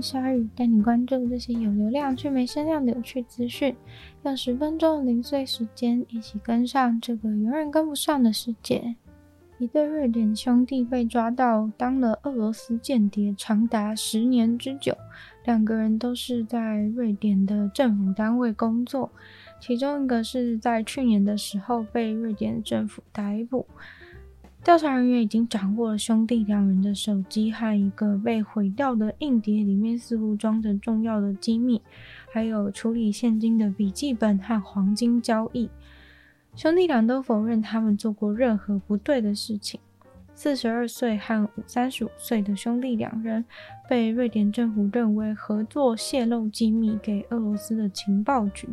鲨语，带你关注这些有流量却没声量的有趣资讯。用十分钟零碎时间，一起跟上这个永远跟不上的世界。一对瑞典兄弟被抓到当了俄罗斯间谍长达十年之久，两个人都是在瑞典的政府单位工作，其中一个是在去年的时候被瑞典政府逮捕。调查人员已经掌握了兄弟两人的手机和一个被毁掉的硬碟，里面似乎装着重要的机密，还有处理现金的笔记本和黄金交易。兄弟俩都否认他们做过任何不对的事情。四十二岁和三十五岁的兄弟两人被瑞典政府认为合作泄露机密给俄罗斯的情报局，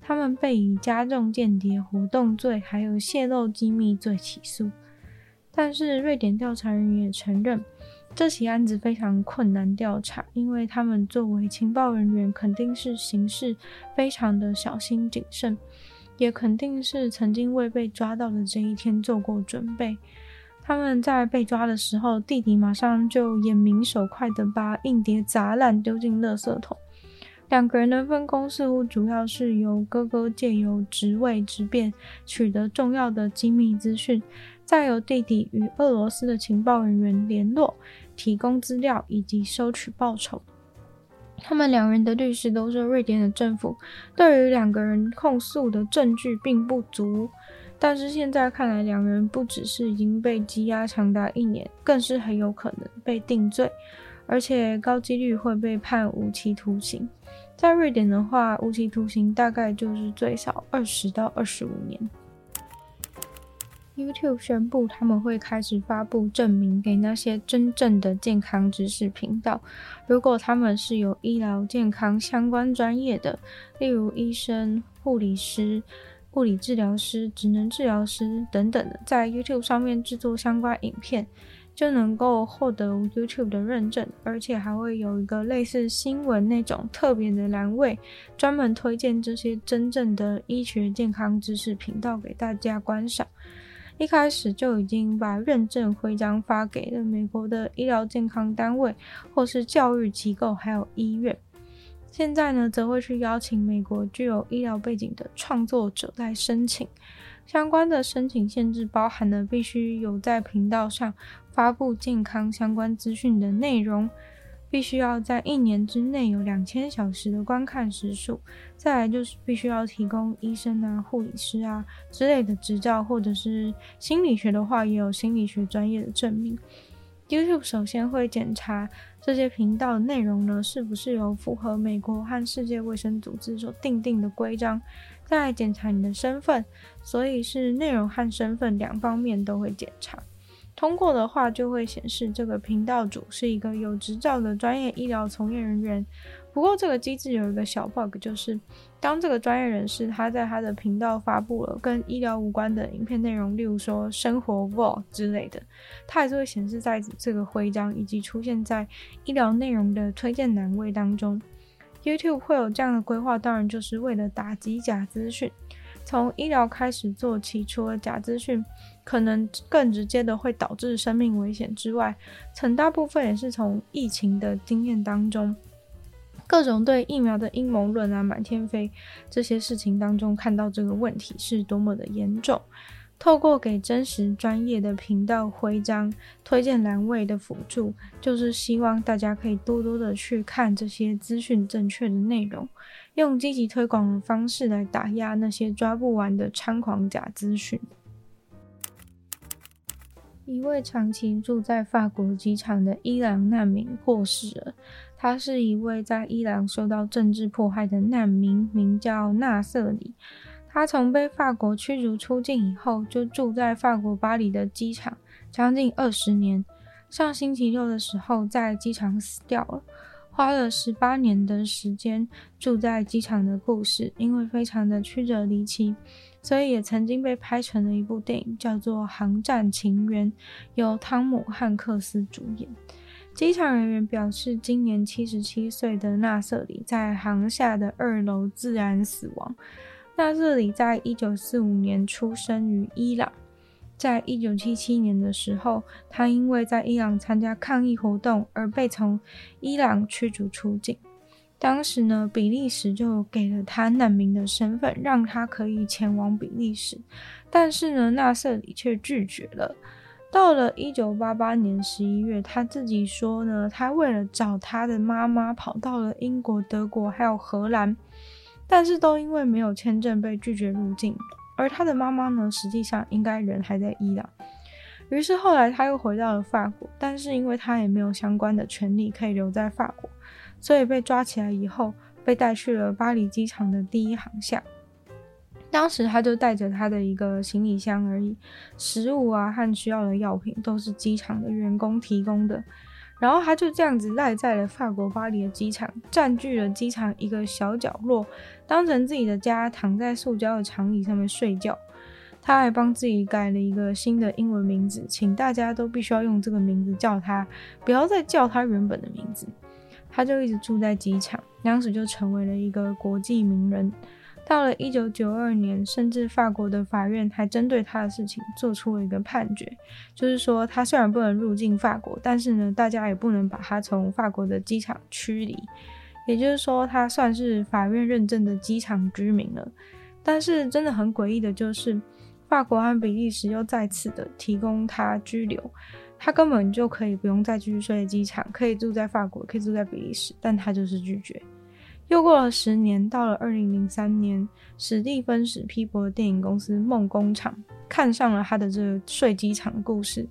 他们被以加重间谍活动罪还有泄露机密罪起诉。但是瑞典调查人员也承认，这起案子非常困难调查，因为他们作为情报人员肯定是行事非常的小心谨慎。也肯定是曾经为被抓到的这一天做过准备。他们在被抓的时候，弟弟马上就眼明手快地把硬碟砸烂，丢进垃圾桶。两个人的分工似乎主要是由哥哥借由职位之便取得重要的机密资讯，再由弟弟与俄罗斯的情报人员联络，提供资料以及收取报酬。他们两人的律师都说，瑞典的政府对于两个人控诉的证据并不足。但是现在看来，两人不只是已经被羁押长达一年，更是很有可能被定罪，而且高几率会被判无期徒刑。在瑞典的话，无期徒刑大概就是最少二十到二十五年。YouTube 宣布，他们会开始发布证明给那些真正的健康知识频道。如果他们是有医疗健康相关专业的，例如医生、护理师、物理治疗师、职能治疗师等等的，在 YouTube 上面制作相关影片，就能够获得 YouTube 的认证，而且还会有一个类似新闻那种特别的栏位，专门推荐这些真正的医学健康知识频道给大家观赏。一开始就已经把认证徽章发给了美国的医疗健康单位，或是教育机构，还有医院。现在呢，则会去邀请美国具有医疗背景的创作者来申请。相关的申请限制包含了必须有在频道上发布健康相关资讯的内容。必须要在一年之内有两千小时的观看时数，再来就是必须要提供医生啊、护理师啊之类的执照，或者是心理学的话，也有心理学专业的证明。YouTube 首先会检查这些频道的内容呢，是不是有符合美国和世界卫生组织所订定的规章，再检查你的身份，所以是内容和身份两方面都会检查。通过的话，就会显示这个频道主是一个有执照的专业医疗从业人员。不过，这个机制有一个小 bug，就是当这个专业人士他在他的频道发布了跟医疗无关的影片内容，例如说生活 vlog 之类的，它还是会显示在这个徽章以及出现在医疗内容的推荐栏位当中。YouTube 会有这样的规划，当然就是为了打击假资讯。从医疗开始做起，除了假资讯可能更直接的会导致生命危险之外，很大部分也是从疫情的经验当中，各种对疫苗的阴谋论啊满天飞这些事情当中看到这个问题是多么的严重。透过给真实专业的频道徽章、推荐栏位的辅助，就是希望大家可以多多的去看这些资讯正确的内容，用积极推广的方式来打压那些抓不完的猖狂假资讯。一位长期住在法国机场的伊朗难民过世了。他是一位在伊朗受到政治迫害的难民，名叫纳瑟里。他从被法国驱逐出境以后，就住在法国巴黎的机场将近二十年。上星期六的时候，在机场死掉了。花了十八年的时间住在机场的故事，因为非常的曲折离奇，所以也曾经被拍成了一部电影，叫做《航站情缘》，由汤姆汉克斯主演。机场人员表示，今年七十七岁的纳瑟里在航厦的二楼自然死亡。纳瑟里在一九四五年出生于伊朗。在一九七七年的时候，他因为在伊朗参加抗议活动而被从伊朗驱逐出境。当时呢，比利时就给了他难民的身份，让他可以前往比利时。但是呢，纳瑟里却拒绝了。到了一九八八年十一月，他自己说呢，他为了找他的妈妈，跑到了英国、德国还有荷兰，但是都因为没有签证被拒绝入境。而他的妈妈呢，实际上应该人还在伊朗。于是后来他又回到了法国，但是因为他也没有相关的权利可以留在法国，所以被抓起来以后，被带去了巴黎机场的第一航厦。当时他就带着他的一个行李箱而已，食物啊和需要的药品都是机场的员工提供的。然后他就这样子赖在了法国巴黎的机场，占据了机场一个小角落，当成自己的家，躺在塑胶的长椅上面睡觉。他还帮自己改了一个新的英文名字，请大家都必须要用这个名字叫他，不要再叫他原本的名字。他就一直住在机场，当时就成为了一个国际名人。到了一九九二年，甚至法国的法院还针对他的事情做出了一个判决，就是说他虽然不能入境法国，但是呢，大家也不能把他从法国的机场驱离，也就是说，他算是法院认证的机场居民了。但是真的很诡异的就是，法国和比利时又再次的提供他居留，他根本就可以不用再继续睡机场，可以住在法国，可以住在比利时，但他就是拒绝。又过了十年，到了二零零三年，史蒂芬史皮伯的电影公司梦工厂看上了他的这个睡机场的故事，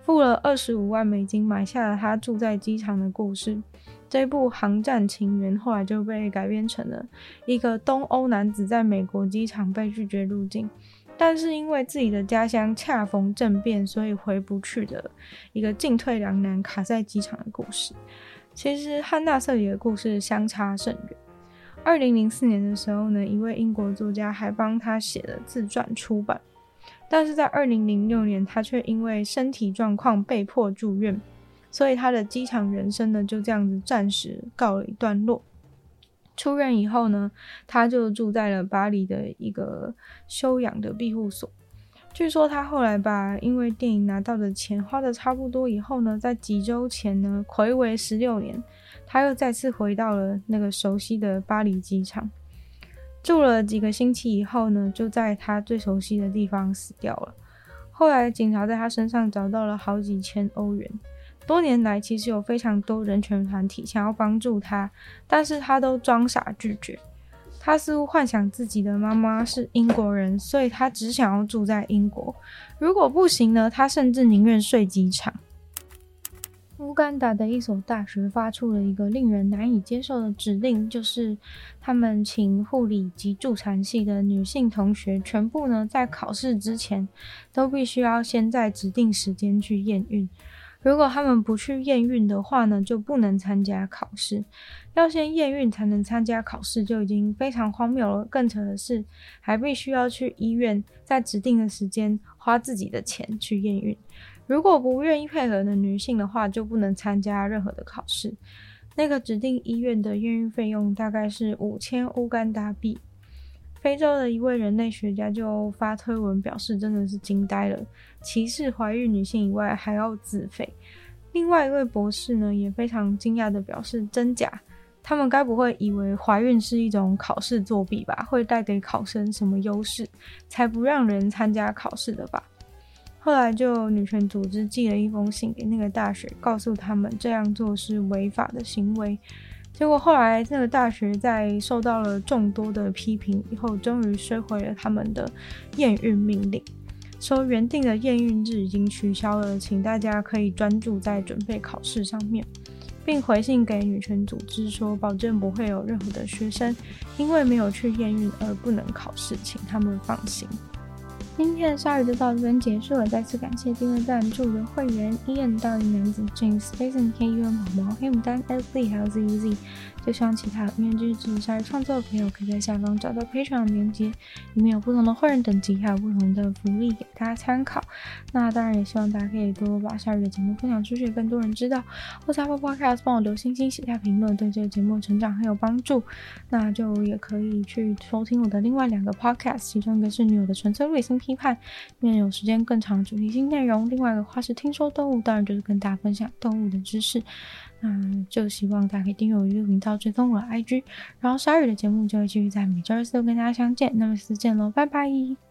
付了二十五万美金买下了他住在机场的故事。这部《航站情缘》后来就被改编成了一个东欧男子在美国机场被拒绝入境，但是因为自己的家乡恰逢政变，所以回不去的一个进退两难、卡在机场的故事。其实和纳瑟里的故事相差甚远。二零零四年的时候呢，一位英国作家还帮他写了自传出版，但是在二零零六年，他却因为身体状况被迫住院，所以他的机场人生呢就这样子暂时告了一段落。出院以后呢，他就住在了巴黎的一个休养的庇护所。据说他后来把因为电影拿到的钱花的差不多以后呢，在几周前呢，睽违十六年，他又再次回到了那个熟悉的巴黎机场，住了几个星期以后呢，就在他最熟悉的地方死掉了。后来警察在他身上找到了好几千欧元。多年来，其实有非常多人权团体想要帮助他，但是他都装傻拒绝。他似乎幻想自己的妈妈是英国人，所以他只想要住在英国。如果不行呢，他甚至宁愿睡机场。乌干达的一所大学发出了一个令人难以接受的指令，就是他们请护理及助产系的女性同学全部呢在考试之前都必须要先在指定时间去验孕。如果他们不去验孕的话呢，就不能参加考试。要先验孕才能参加考试，就已经非常荒谬了。更扯的是，还必须要去医院，在指定的时间花自己的钱去验孕。如果不愿意配合的女性的话，就不能参加任何的考试。那个指定医院的验孕费用大概是五千乌干达币。非洲的一位人类学家就发推文表示，真的是惊呆了，歧视怀孕女性以外还要自费。另外一位博士呢，也非常惊讶地表示，真假？他们该不会以为怀孕是一种考试作弊吧？会带给考生什么优势，才不让人参加考试的吧？后来就女权组织寄了一封信给那个大学，告诉他们这样做是违法的行为。结果后来，这个大学在受到了众多的批评以后，终于收回了他们的验孕命令，说原定的验孕日已经取消了，请大家可以专注在准备考试上面。并回信给女权组织说，保证不会有任何的学生因为没有去验孕而不能考试，请他们放心。今天的鲨鱼就到这边结束了，再次感谢订阅赞助的会员：Ian、大龄男子、James、Jason、K、U、M、毛毛、黑牡丹、Leslie 还有 Z Z。就像其他面具支持鲨鱼创作的朋友，可以在下方找到 Patreon 的链接，里面有不同的会员等级，还有不同的福利给大家参考。那当然也希望大家可以多多把鲨鱼的节目分享出去，更多人知道。或者 Apple Podcast 帮我留星星、写下评论，对这个节目成长很有帮助。那就也可以去收听我的另外两个 Podcast，其中一个是女友的纯粹理性批判，因为有时间更长主题性内容；另外一个话是听说动物，当然就是跟大家分享动物的知识。那就希望大家可以订阅我的频道，追踪我的 IG，然后鲨鱼的节目就会继续在每周二四跟大家相见。那么下次见喽，拜拜。